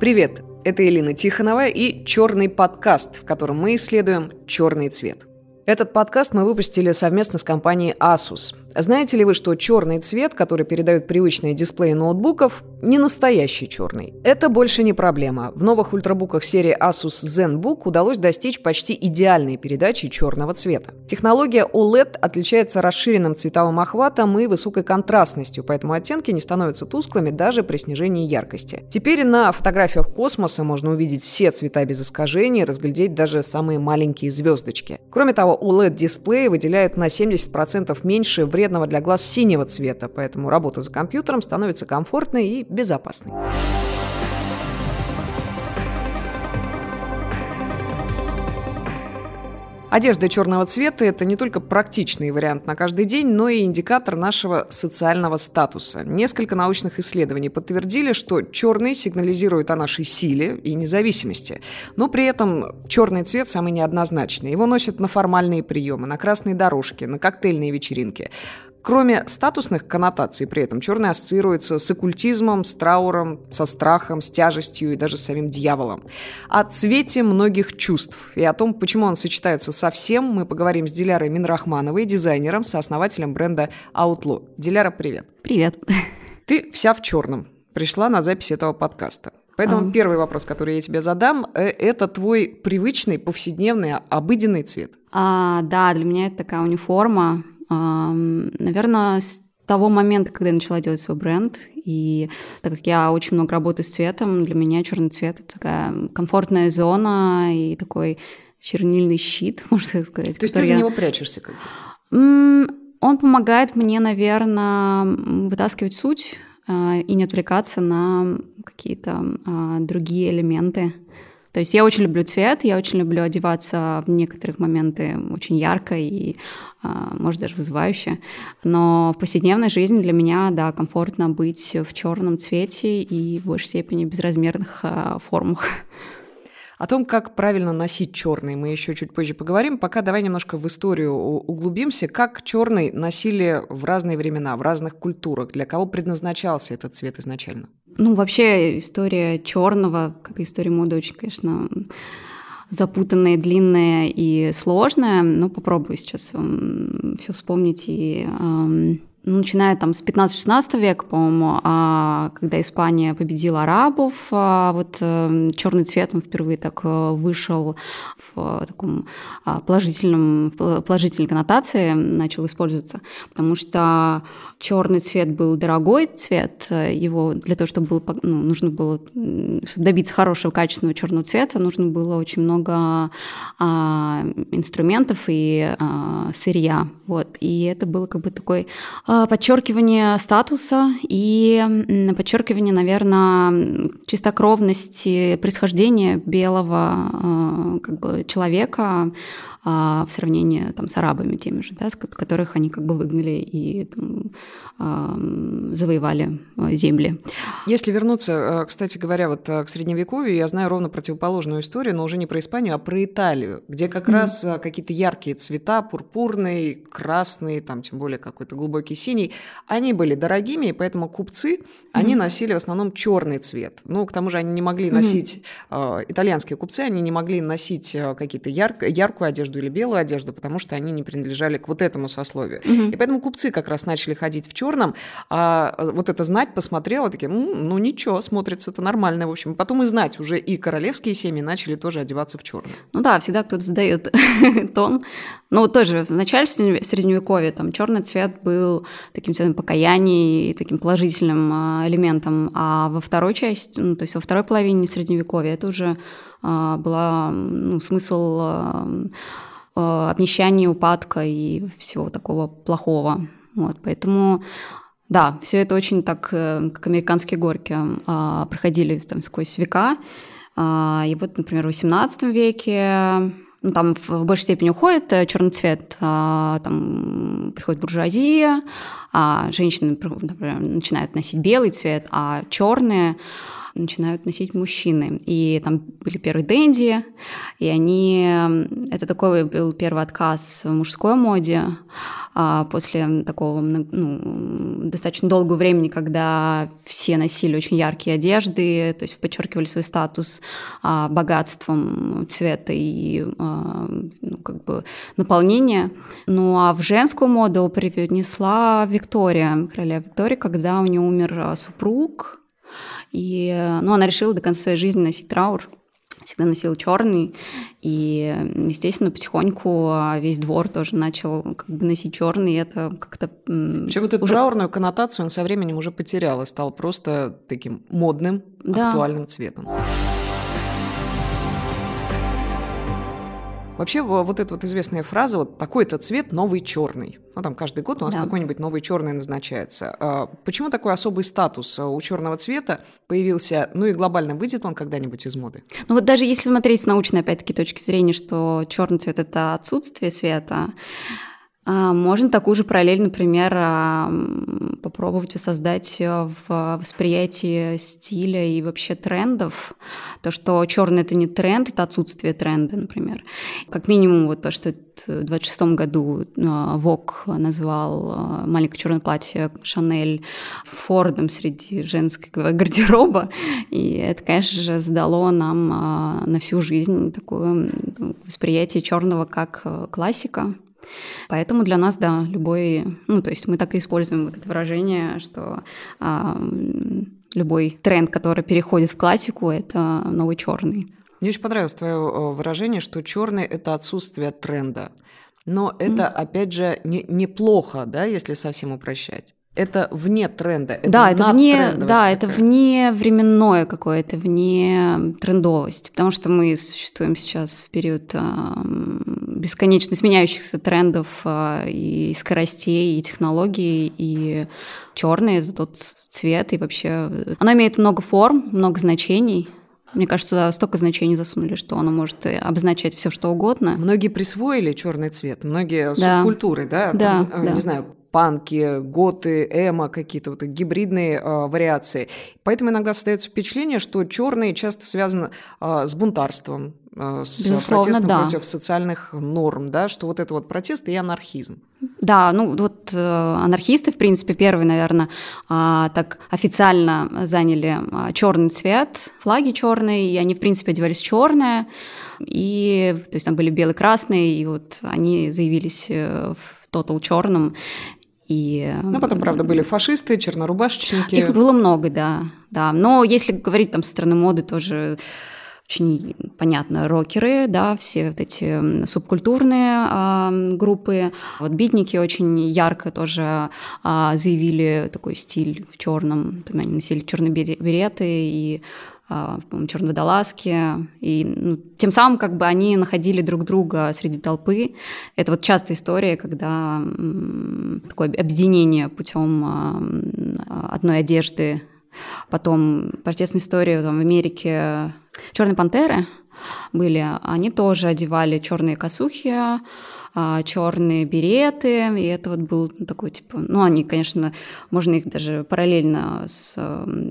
Привет, это Элина Тихонова и «Черный подкаст», в котором мы исследуем черный цвет. Этот подкаст мы выпустили совместно с компанией Asus. Знаете ли вы, что черный цвет, который передают привычные дисплеи ноутбуков, не настоящий черный? Это больше не проблема. В новых ультрабуках серии Asus ZenBook удалось достичь почти идеальной передачи черного цвета. Технология OLED отличается расширенным цветовым охватом и высокой контрастностью, поэтому оттенки не становятся тусклыми даже при снижении яркости. Теперь на фотографиях космоса можно увидеть все цвета без искажений, разглядеть даже самые маленькие звездочки. Кроме того, OLED-дисплей выделяет на 70% меньше вреда вредного для глаз синего цвета, поэтому работа за компьютером становится комфортной и безопасной. Одежда черного цвета – это не только практичный вариант на каждый день, но и индикатор нашего социального статуса. Несколько научных исследований подтвердили, что черный сигнализирует о нашей силе и независимости. Но при этом черный цвет самый неоднозначный. Его носят на формальные приемы, на красные дорожки, на коктейльные вечеринки. Кроме статусных коннотаций, при этом черный ассоциируется с оккультизмом, с трауром, со страхом, с тяжестью и даже с самим дьяволом. О цвете многих чувств и о том, почему он сочетается со всем, мы поговорим с Дилярой Минрахмановой, дизайнером, сооснователем бренда Outlaw. Диляра, привет. Привет. Ты вся в черном. Пришла на запись этого подкаста. Поэтому а. первый вопрос, который я тебе задам, э, это твой привычный, повседневный, обыденный цвет. А, да, для меня это такая униформа. Наверное, с того момента, когда я начала делать свой бренд, и так как я очень много работаю с цветом, для меня черный цвет это такая комфортная зона и такой чернильный щит, можно сказать. То есть ты за я... него прячешься как бы? Он помогает мне, наверное, вытаскивать суть э, и не отвлекаться на какие-то э, другие элементы. То есть я очень люблю цвет, я очень люблю одеваться в некоторых моменты очень ярко и, а, может, даже вызывающе. Но в повседневной жизни для меня, да, комфортно быть в черном цвете и в большей степени безразмерных а, формах. О том, как правильно носить черный, мы еще чуть позже поговорим. Пока давай немножко в историю углубимся. Как черный носили в разные времена, в разных культурах? Для кого предназначался этот цвет изначально? Ну, вообще история черного, как история моды, очень, конечно, запутанная, длинная и сложная. Но попробую сейчас все вспомнить и ну, начиная там с 15-16 века, по-моему, а, когда Испания победила арабов, а, вот э, черный цвет он впервые так э, вышел в таком а, положительном, положительной коннотации, начал использоваться, потому что черный цвет был дорогой цвет, его для того, чтобы был, ну, нужно было, чтобы добиться хорошего качественного черного цвета, нужно было очень много инструментов и сырья, вот, и это было как бы такой подчеркивание статуса и подчеркивание, наверное, чистокровности происхождения белого а, как бы, человека, а, в сравнении там, с арабами теми же, да, с которых они как бы выгнали и там, а, завоевали а, земли. Если вернуться, кстати говоря, вот к Средневековью, я знаю ровно противоположную историю, но уже не про Испанию, а про Италию, где как mm-hmm. раз какие-то яркие цвета, пурпурный, красный, там тем более какой-то глубокий синий, они были дорогими, и поэтому купцы, mm-hmm. они носили в основном черный цвет. Ну, к тому же они не могли носить, mm-hmm. итальянские купцы, они не могли носить какие-то ярк, яркую одежду одежду или белую одежду, потому что они не принадлежали к вот этому сословию. Угу. И поэтому купцы как раз начали ходить в черном, а вот это знать посмотрела, такие, ну ничего, смотрится это нормально, в общем. Потом и знать уже и королевские семьи начали тоже одеваться в черный. Ну да, всегда кто-то задает тон. Ну тоже в начале средневековья там черный цвет был таким цветом покаяния и таким положительным а, элементом, а во второй части, ну, то есть во второй половине средневековья это уже была ну, смысл а, а, обнищания, упадка и всего такого плохого. Вот, поэтому да, все это очень так, э, как американские горки, проходили там сквозь века. И вот, например, в XVIII веке ну, там в большей степени уходит э, черный цвет, там приходит буржуазия, а женщины, например, начинают носить белый цвет, а черные начинают носить мужчины. И там были первые дэнди, и они... Это такой был первый отказ в мужской моде а после такого ну, достаточно долгого времени, когда все носили очень яркие одежды, то есть подчеркивали свой статус а, богатством цвета и а, ну, как бы наполнения. Ну а в женскую моду привнесла Виктория, королева Виктория, когда у нее умер супруг, и ну, она решила до конца своей жизни носить траур всегда носила черный, и, естественно, потихоньку весь двор тоже начал как бы носить черный, и это как-то... Вообще вот эту уже... траурную коннотацию он со временем уже потерял и стал просто таким модным, да. актуальным цветом. Вообще, вот эта вот известная фраза, вот такой-то цвет новый черный. Ну, там каждый год у нас да. какой-нибудь новый черный назначается. А почему такой особый статус у черного цвета появился? Ну и глобально выйдет он когда-нибудь из моды? Ну вот даже если смотреть с научной, опять-таки, точки зрения, что черный цвет это отсутствие света, а, можно такую же параллель, например, а, попробовать воссоздать в восприятии стиля и вообще трендов. То, что черный это не тренд, это отсутствие тренда, например. Как минимум вот то, что в 26 году Вок назвал маленькое черное платье Шанель Фордом среди женского гардероба. И это, конечно же, задало нам а, на всю жизнь такое восприятие черного как э, классика. Поэтому для нас, да, любой, ну, то есть мы так и используем вот это выражение, что а, любой тренд, который переходит в классику, это новый черный. Мне очень понравилось твое э, выражение, что черный это отсутствие тренда. Но это, mm. опять же, не, неплохо, да, если совсем упрощать это вне тренда. Это да, это вне, да, это вне временное какое-то, вне трендовости, потому что мы существуем сейчас в период э, бесконечно сменяющихся трендов э, и скоростей, и технологий, и черный это тот цвет, и вообще оно имеет много форм, много значений. Мне кажется, туда столько значений засунули, что оно может обозначать все, что угодно. Многие присвоили черный цвет, многие да. субкультуры, да, да, Там, да. не знаю, панки, готы, эмо, какие-то вот гибридные э, вариации. Поэтому иногда создается впечатление, что черный часто связан э, с бунтарством, э, с Безусловно, протестом да. против социальных норм, да, что вот это вот протест и анархизм. Да, ну вот э, анархисты, в принципе, первые, наверное, э, так официально заняли черный цвет, флаги черные, и они, в принципе, одевались черное, и то есть там были белый-красный, и вот они заявились э, в тотал черном. И... Ну, потом, правда, были фашисты, чернорубашечники. Их было много, да. да. Но если говорить там со стороны моды, тоже очень понятно, рокеры, да, все вот эти субкультурные а, группы. Вот битники очень ярко тоже а, заявили такой стиль в черном. Там они носили черные береты и а, черной водолазки, и ну, тем самым как бы они находили друг друга среди толпы. Это вот частая история, когда такое объединение путем а, одной одежды. Потом протестная история там, в Америке Черные пантеры были, они тоже одевали черные косухи, а, черные береты, и это вот был такой, типа, ну, они, конечно, можно их даже параллельно с,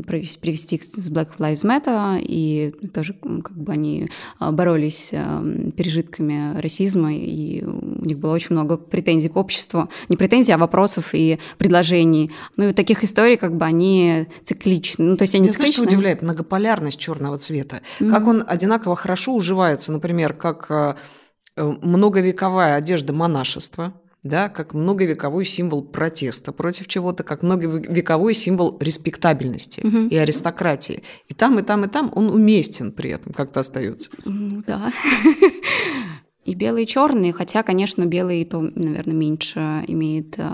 привести с Black Lives Matter, и тоже как бы они а, боролись с пережитками расизма, и у них было очень много претензий к обществу, не претензий, а вопросов и предложений. Ну, и таких историй, как бы, они цикличны. Ну, то есть они Меня цикличны. Знаешь, что удивляет? Многополярность черного цвета. Mm-hmm. Как он одинаково хорошо уживается, например, как а, многовековая одежда монашества, да, как многовековой символ протеста против чего-то, как многовековой символ респектабельности угу. и аристократии. И там, и там, и там он уместен при этом, как-то остается. Ну да. И белые и черные, хотя, конечно, белый то, наверное, меньше имеет э,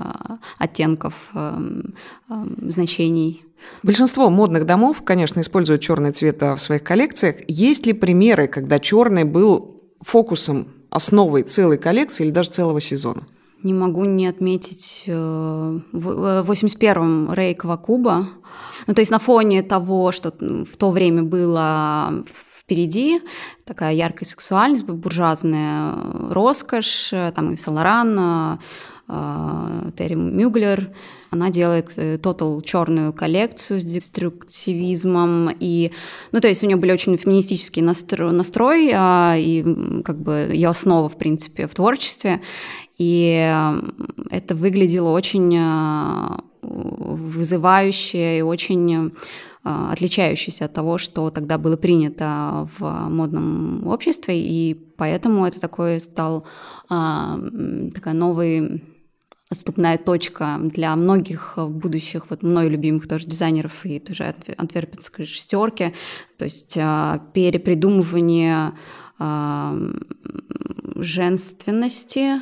оттенков, э, э, значений. Большинство модных домов, конечно, используют черный цвет в своих коллекциях. Есть ли примеры, когда черный был фокусом основой целой коллекции или даже целого сезона? Не могу не отметить э, в 81-м э, Рей Квакуба. Ну, то есть на фоне того, что в то время было впереди, такая яркая сексуальность, буржуазная роскошь, там и Саларан, Терри Мюглер. Она делает тотал черную коллекцию с деструктивизмом. И, ну, то есть у нее были очень феминистический настрой, настрой и как бы ее основа, в принципе, в творчестве. И это выглядело очень вызывающе и очень а, отличающийся от того, что тогда было принято в модном обществе, и поэтому это такой стал а, такая новый отступная точка для многих будущих, вот мной любимых тоже дизайнеров и тоже антверпенской шестерки, то есть а, перепридумывание женственности,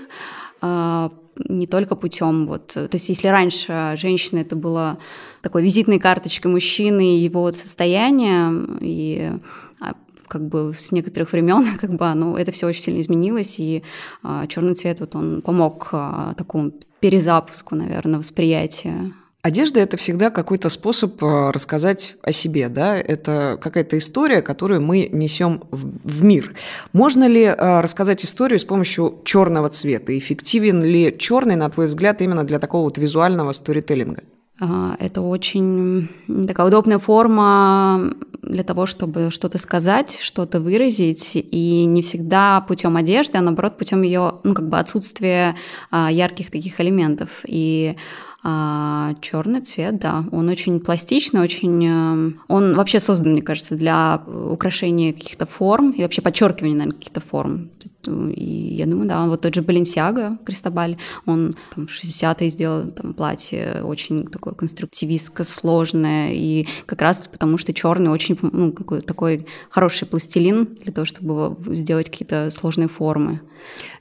не только путем вот, то есть если раньше женщина это была такой визитной карточкой мужчины и его состояния, и а, как бы с некоторых времен как бы ну это все очень сильно изменилось и а, черный цвет вот он помог а, такому перезапуску наверное восприятия Одежда – это всегда какой-то способ э, рассказать о себе, да? Это какая-то история, которую мы несем в мир. Можно ли э, рассказать историю с помощью черного цвета? Эффективен ли черный, на твой взгляд, именно для такого вот визуального сторителлинга? Это очень такая удобная форма для того, чтобы что-то сказать, что-то выразить, и не всегда путем одежды, а наоборот путем ее, ну, как бы отсутствия а, ярких таких элементов. И а черный цвет, да, он очень пластичный, очень... Э, он вообще создан, мне кажется, для украшения каких-то форм и вообще подчеркивания, наверное, каких-то форм. И я думаю, да, вот тот же Баленсиага, Кристобаль, он там, в 60-е сделал там платье очень такое конструктивистское, сложное, и как раз потому, что черный очень, ну, какой такой хороший пластилин для того, чтобы сделать какие-то сложные формы.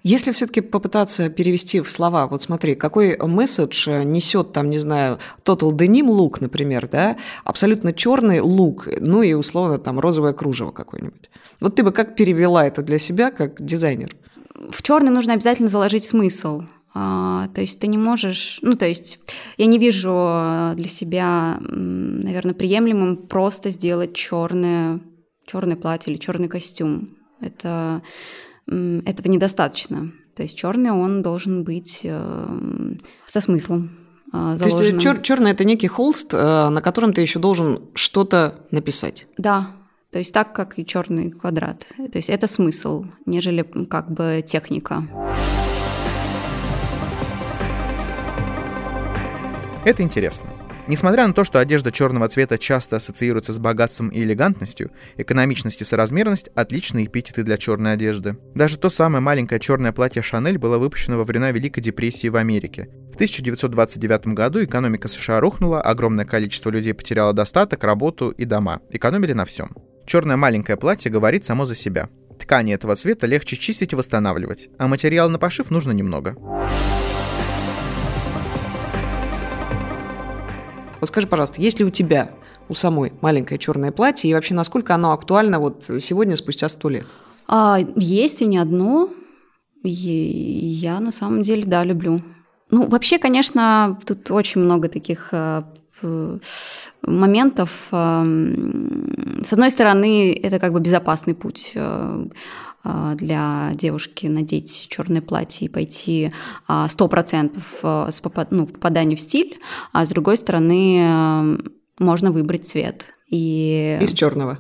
Если все-таки попытаться перевести в слова, вот смотри, какой месседж несет там, не знаю, Total Denim лук, например, да, абсолютно черный лук, ну и условно там розовое кружево какое-нибудь. Вот ты бы как перевела это для себя, как дизайнер? В черный нужно обязательно заложить смысл. А, то есть ты не можешь, ну то есть я не вижу для себя, наверное, приемлемым просто сделать черное, черное платье или черный костюм. Это этого недостаточно. То есть черный он должен быть э, со смыслом. Э, То есть чер- черный это некий холст, э, на котором ты еще должен что-то написать. Да, то есть так, как и черный квадрат. То есть это смысл, нежели как бы техника. Это интересно. Несмотря на то, что одежда черного цвета часто ассоциируется с богатством и элегантностью, экономичность и соразмерность – отличные эпитеты для черной одежды. Даже то самое маленькое черное платье Шанель было выпущено во времена Великой депрессии в Америке. В 1929 году экономика США рухнула, огромное количество людей потеряло достаток, работу и дома. Экономили на всем. Черное маленькое платье говорит само за себя. Ткани этого цвета легче чистить и восстанавливать, а материала на пошив нужно немного. Вот скажи, пожалуйста, есть ли у тебя у самой маленькое черное платье, и вообще насколько оно актуально вот сегодня, спустя сто лет? А, есть и не одно. И я на самом деле, да, люблю. Ну, вообще, конечно, тут очень много таких э, моментов. Э, с одной стороны, это как бы безопасный путь э, для девушки надеть черное платье и пойти сто процентов с попад... ну, попадания в стиль, а с другой стороны можно выбрать цвет. И... Из черного.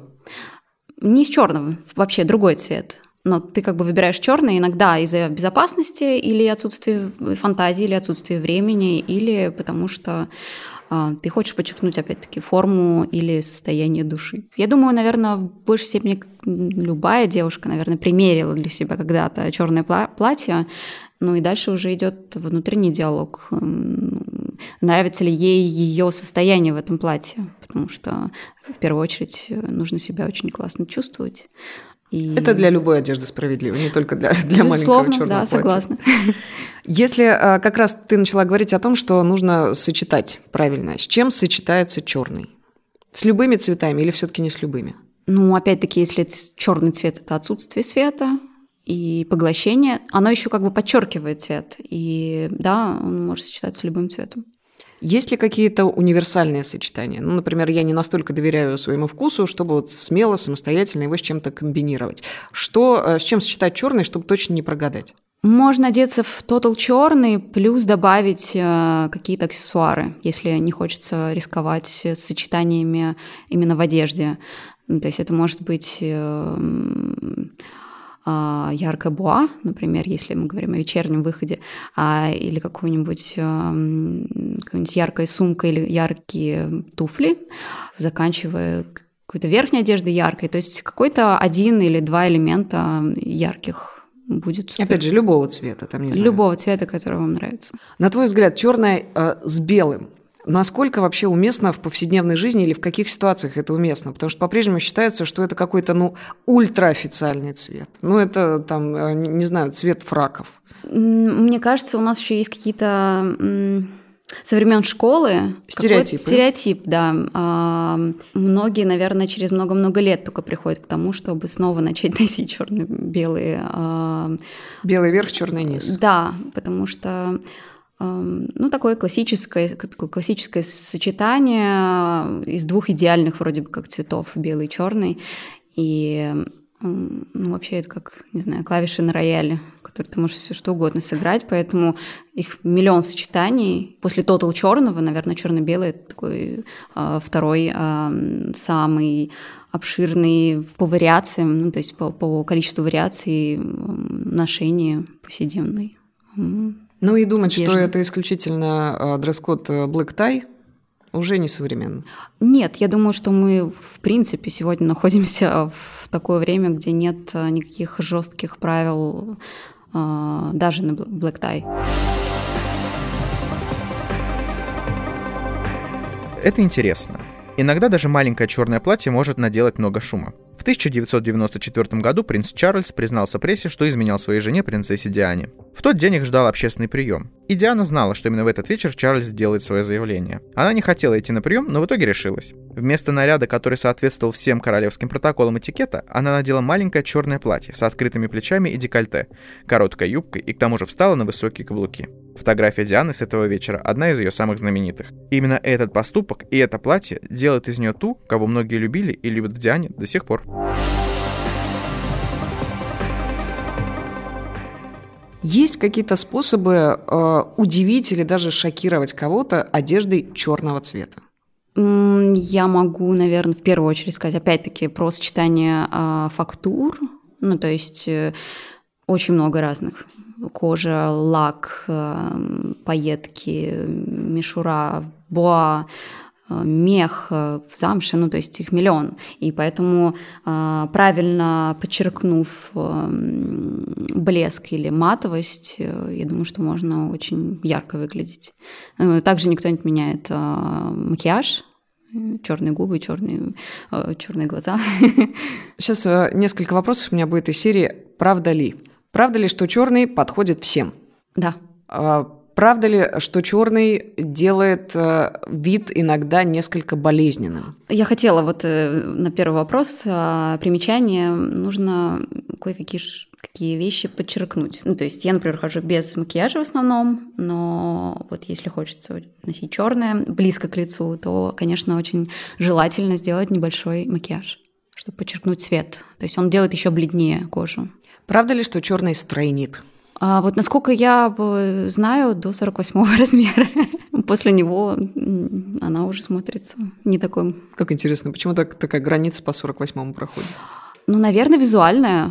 Не из черного, вообще другой цвет. Но ты как бы выбираешь черный иногда из-за безопасности или отсутствия фантазии, или отсутствия времени, или потому что а, ты хочешь подчеркнуть, опять-таки, форму или состояние души. Я думаю, наверное, в большей степени любая девушка, наверное, примерила для себя когда-то черное платье, ну и дальше уже идет внутренний диалог. Нравится ли ей ее состояние в этом платье, потому что в первую очередь нужно себя очень классно чувствовать. И... Это для любой одежды справедливо, не только для, для маленького черного да, платья. согласна. Если а, как раз ты начала говорить о том, что нужно сочетать правильно, с чем сочетается черный? С любыми цветами или все-таки не с любыми? Ну, опять-таки, если черный цвет это отсутствие света и поглощение, оно еще как бы подчеркивает цвет. И да, он может сочетаться с любым цветом. Есть ли какие-то универсальные сочетания? Ну, например, я не настолько доверяю своему вкусу, чтобы вот смело, самостоятельно его с чем-то комбинировать. Что, э, с чем сочетать черный, чтобы точно не прогадать? Можно одеться в тотал черный, плюс добавить э, какие-то аксессуары, если не хочется рисковать с сочетаниями именно в одежде. Ну, то есть это может быть э, яркая буа, например, если мы говорим о вечернем выходе, а, или какую-нибудь, э, какую-нибудь яркая сумка или яркие туфли, заканчивая какой-то верхней одеждой яркой. То есть какой-то один или два элемента ярких будет супер. Опять же, любого цвета, там не знаю. Любого цвета, который вам нравится. На твой взгляд, черное э, с белым. Насколько вообще уместно в повседневной жизни или в каких ситуациях это уместно? Потому что по-прежнему считается, что это какой-то, ну, ультраофициальный цвет. Ну, это там, э, не знаю, цвет фраков. Мне кажется, у нас еще есть какие-то со времен школы стереотип, стереотип, да. А, многие, наверное, через много-много лет только приходят к тому, чтобы снова начать носить черно-белые. А... Белый верх, черный низ. Да, потому что ну, такое классическое, такое классическое сочетание из двух идеальных вроде бы как цветов, белый и черный. И ну, вообще это как, не знаю, клавиши на рояле, в которые ты можешь все что угодно сыграть, поэтому их миллион сочетаний. После тотал черного, наверное, черно-белый такой э, второй э, самый обширный по вариациям, ну, то есть по, по количеству вариаций э, ношения повседневной. Ну и думать, одежды. что это исключительно дресс-код black tie, уже не современно. Нет, я думаю, что мы, в принципе, сегодня находимся в такое время, где нет э, никаких жестких правил э, даже на black tie. Это интересно. Иногда даже маленькое черное платье может наделать много шума. В 1994 году принц Чарльз признался прессе, что изменял своей жене принцессе Диане. В тот день их ждал общественный прием. И Диана знала, что именно в этот вечер Чарльз сделает свое заявление. Она не хотела идти на прием, но в итоге решилась. Вместо наряда, который соответствовал всем королевским протоколам этикета, она надела маленькое черное платье с открытыми плечами и декольте, короткой юбкой и к тому же встала на высокие каблуки. Фотография Дианы с этого вечера – одна из ее самых знаменитых. Именно этот поступок и это платье делают из нее ту, кого многие любили и любят в Диане до сих пор. Есть какие-то способы э, удивить или даже шокировать кого-то одеждой черного цвета? Я могу, наверное, в первую очередь сказать, опять-таки, про сочетание э, фактур. Ну, то есть э, очень много разных кожа, лак, э, пайетки, мишура, боа, мех, э, замши, ну то есть их миллион. И поэтому правильно подчеркнув блеск или матовость, я думаю, что можно очень ярко выглядеть. Также никто не отменяет макияж, черные губы, черные, черные глаза. Сейчас несколько вопросов у меня будет из серии «Правда ли?». Правда ли, что черный подходит всем? Да. Правда ли, что черный делает э, вид иногда несколько болезненным? Я хотела вот э, на первый вопрос а, примечание нужно кое-какие какие вещи подчеркнуть. Ну, то есть я, например, хожу без макияжа в основном, но вот если хочется носить черное близко к лицу, то, конечно, очень желательно сделать небольшой макияж, чтобы подчеркнуть цвет. То есть он делает еще бледнее кожу. Правда ли, что черный стройнит? А вот насколько я знаю, до 48 размера. После него она уже смотрится не такой. Как интересно, почему так, такая граница по 48 проходит? Ну, наверное, визуальная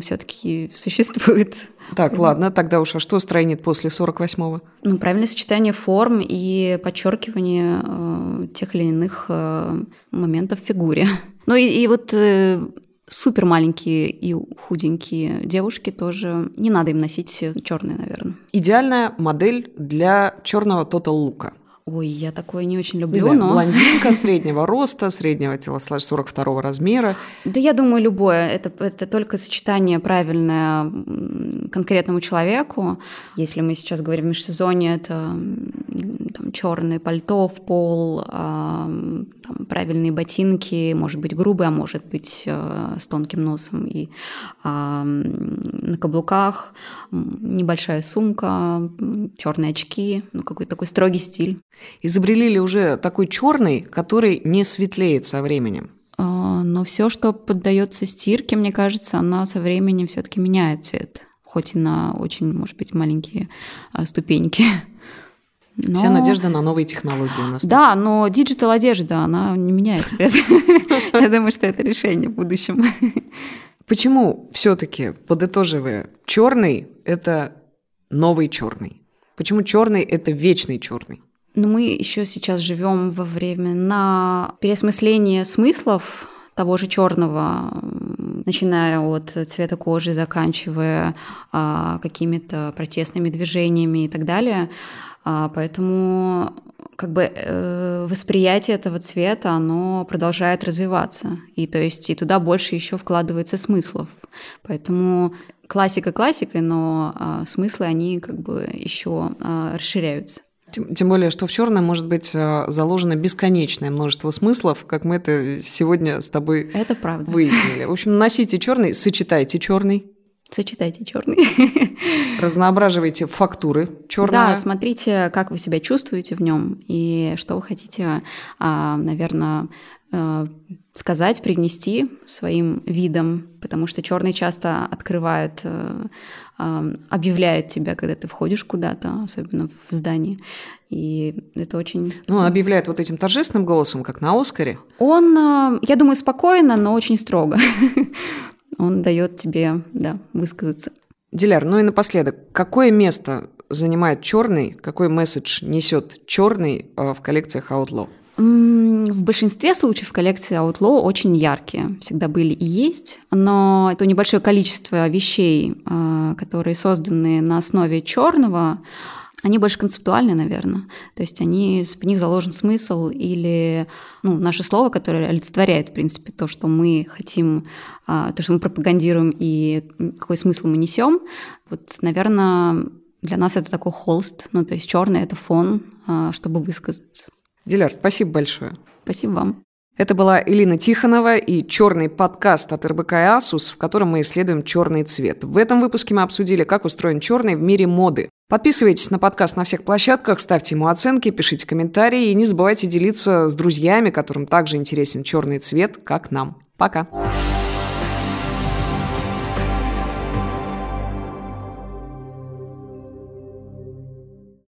все-таки существует. Так, ладно, тогда уж, а что стройнит после 48-го? Ну, правильное сочетание форм и подчеркивание э, тех или иных э, моментов в фигуре. Ну и, и вот э, супер маленькие и худенькие девушки тоже не надо им носить черные, наверное. Идеальная модель для черного тотал лука. Ой, я такое не очень люблю, не знаю, но... Блондинка среднего роста, среднего телосложения, 42 размера. Да я думаю, любое. Это, это только сочетание правильное конкретному человеку. Если мы сейчас говорим в межсезонье, это там, черное пальто в пол, а, там, правильные ботинки, может быть, грубые, а может быть, а, с тонким носом и а, на каблуках, небольшая сумка, черные очки, ну, какой-то такой строгий стиль. Изобрели ли уже такой черный, который не светлеет со временем? А, но все, что поддается стирке, мне кажется, оно со временем все-таки меняет цвет хоть и на очень, может быть, маленькие а, ступеньки. Но... Вся надежда на новые технологии у нас. Да, но digital одежда, она не меняет цвет. Я думаю, что это решение в будущем. Почему все-таки, подытоживая, черный это новый черный? Почему черный это вечный черный? Ну, мы еще сейчас живем во времена переосмысления смыслов того же черного, начиная от цвета кожи, заканчивая а, какими-то протестными движениями и так далее. А, поэтому как бы э, восприятие этого цвета, оно продолжает развиваться. И то есть и туда больше еще вкладывается смыслов. Поэтому классика классикой, но э, смыслы, они как бы еще э, расширяются. Тем, тем более, что в черном может быть э, заложено бесконечное множество смыслов, как мы это сегодня с тобой это правда. выяснили. В общем, носите черный, сочетайте черный. Сочетайте черный. Разноображивайте фактуры черного. Да, смотрите, как вы себя чувствуете в нем и что вы хотите, а, наверное, сказать, привнести своим видом, потому что черный часто открывает, э, объявляет тебя, когда ты входишь куда-то, особенно в здание. И это очень... Ну, он объявляет вот этим торжественным голосом, как на Оскаре. Он, э, я думаю, спокойно, но очень строго. Он дает тебе, да, высказаться. Диляр, ну и напоследок, какое место занимает черный, какой месседж несет черный э, в коллекциях Outlaw? В большинстве случаев коллекции Outlaw очень яркие, всегда были и есть, но это небольшое количество вещей, а, которые созданы на основе черного, они больше концептуальны, наверное. То есть они, в них заложен смысл или ну, наше слово, которое олицетворяет, в принципе, то, что мы хотим, а, то, что мы пропагандируем и какой смысл мы несем. Вот, наверное, для нас это такой холст, ну, то есть черный это фон, а, чтобы высказаться. Диляр, спасибо большое. Спасибо вам. Это была Элина Тихонова и черный подкаст от РБК и Asus, в котором мы исследуем черный цвет. В этом выпуске мы обсудили, как устроен черный в мире моды. Подписывайтесь на подкаст на всех площадках, ставьте ему оценки, пишите комментарии и не забывайте делиться с друзьями, которым также интересен черный цвет, как нам. Пока!